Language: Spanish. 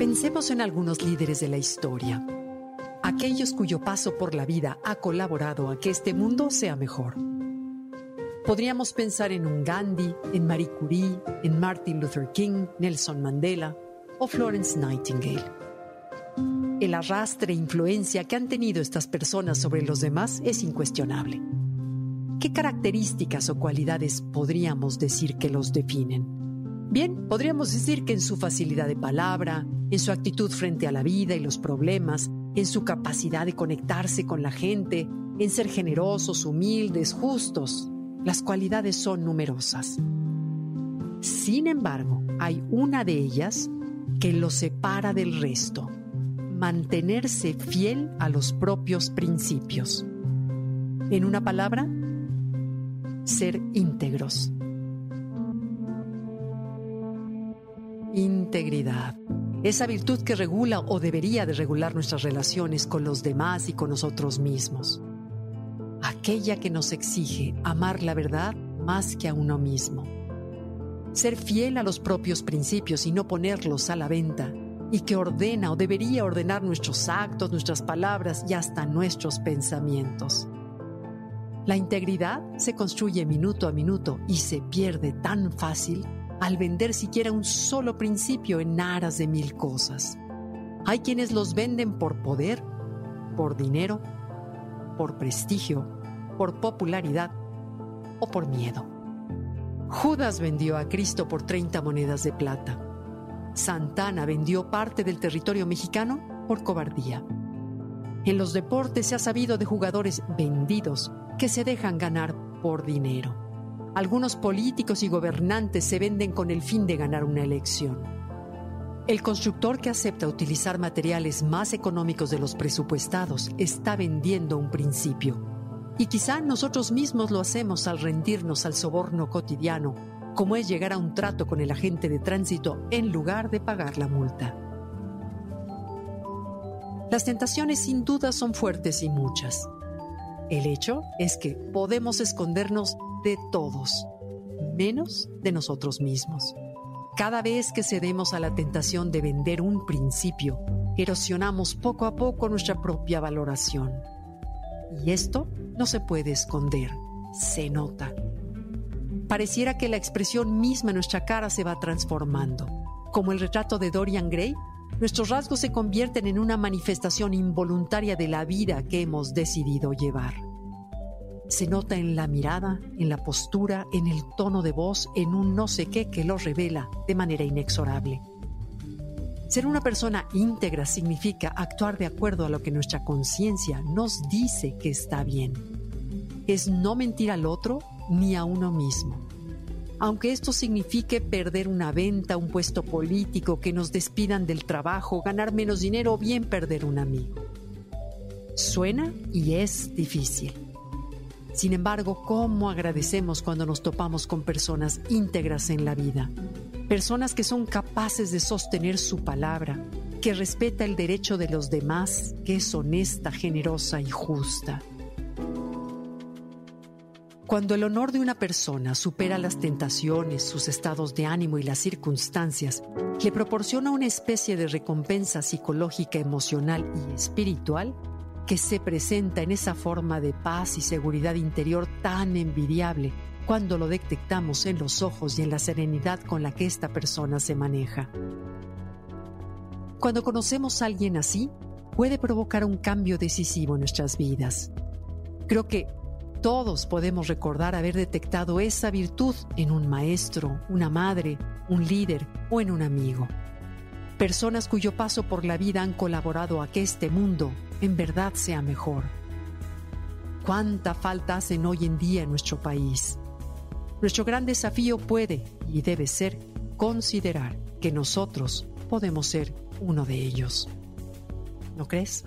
Pensemos en algunos líderes de la historia, aquellos cuyo paso por la vida ha colaborado a que este mundo sea mejor. Podríamos pensar en un Gandhi, en Marie Curie, en Martin Luther King, Nelson Mandela o Florence Nightingale. El arrastre e influencia que han tenido estas personas sobre los demás es incuestionable. ¿Qué características o cualidades podríamos decir que los definen? Bien, podríamos decir que en su facilidad de palabra, en su actitud frente a la vida y los problemas, en su capacidad de conectarse con la gente, en ser generosos, humildes, justos, las cualidades son numerosas. Sin embargo, hay una de ellas que los separa del resto, mantenerse fiel a los propios principios. En una palabra, ser íntegros. Integridad. Esa virtud que regula o debería de regular nuestras relaciones con los demás y con nosotros mismos. Aquella que nos exige amar la verdad más que a uno mismo. Ser fiel a los propios principios y no ponerlos a la venta. Y que ordena o debería ordenar nuestros actos, nuestras palabras y hasta nuestros pensamientos. La integridad se construye minuto a minuto y se pierde tan fácil al vender siquiera un solo principio en aras de mil cosas. Hay quienes los venden por poder, por dinero, por prestigio, por popularidad o por miedo. Judas vendió a Cristo por 30 monedas de plata. Santana vendió parte del territorio mexicano por cobardía. En los deportes se ha sabido de jugadores vendidos que se dejan ganar por dinero. Algunos políticos y gobernantes se venden con el fin de ganar una elección. El constructor que acepta utilizar materiales más económicos de los presupuestados está vendiendo un principio. Y quizá nosotros mismos lo hacemos al rendirnos al soborno cotidiano, como es llegar a un trato con el agente de tránsito en lugar de pagar la multa. Las tentaciones sin duda son fuertes y muchas. El hecho es que podemos escondernos de todos, menos de nosotros mismos. Cada vez que cedemos a la tentación de vender un principio, erosionamos poco a poco nuestra propia valoración. Y esto no se puede esconder, se nota. Pareciera que la expresión misma en nuestra cara se va transformando. Como el retrato de Dorian Gray, nuestros rasgos se convierten en una manifestación involuntaria de la vida que hemos decidido llevar. Se nota en la mirada, en la postura, en el tono de voz, en un no sé qué que lo revela de manera inexorable. Ser una persona íntegra significa actuar de acuerdo a lo que nuestra conciencia nos dice que está bien. Es no mentir al otro ni a uno mismo. Aunque esto signifique perder una venta, un puesto político, que nos despidan del trabajo, ganar menos dinero o bien perder un amigo. Suena y es difícil. Sin embargo, ¿cómo agradecemos cuando nos topamos con personas íntegras en la vida? Personas que son capaces de sostener su palabra, que respeta el derecho de los demás, que es honesta, generosa y justa. Cuando el honor de una persona supera las tentaciones, sus estados de ánimo y las circunstancias, le proporciona una especie de recompensa psicológica, emocional y espiritual, que se presenta en esa forma de paz y seguridad interior tan envidiable cuando lo detectamos en los ojos y en la serenidad con la que esta persona se maneja. Cuando conocemos a alguien así, puede provocar un cambio decisivo en nuestras vidas. Creo que todos podemos recordar haber detectado esa virtud en un maestro, una madre, un líder o en un amigo. Personas cuyo paso por la vida han colaborado a que este mundo en verdad sea mejor. ¿Cuánta falta hacen hoy en día en nuestro país? Nuestro gran desafío puede y debe ser considerar que nosotros podemos ser uno de ellos. ¿No crees?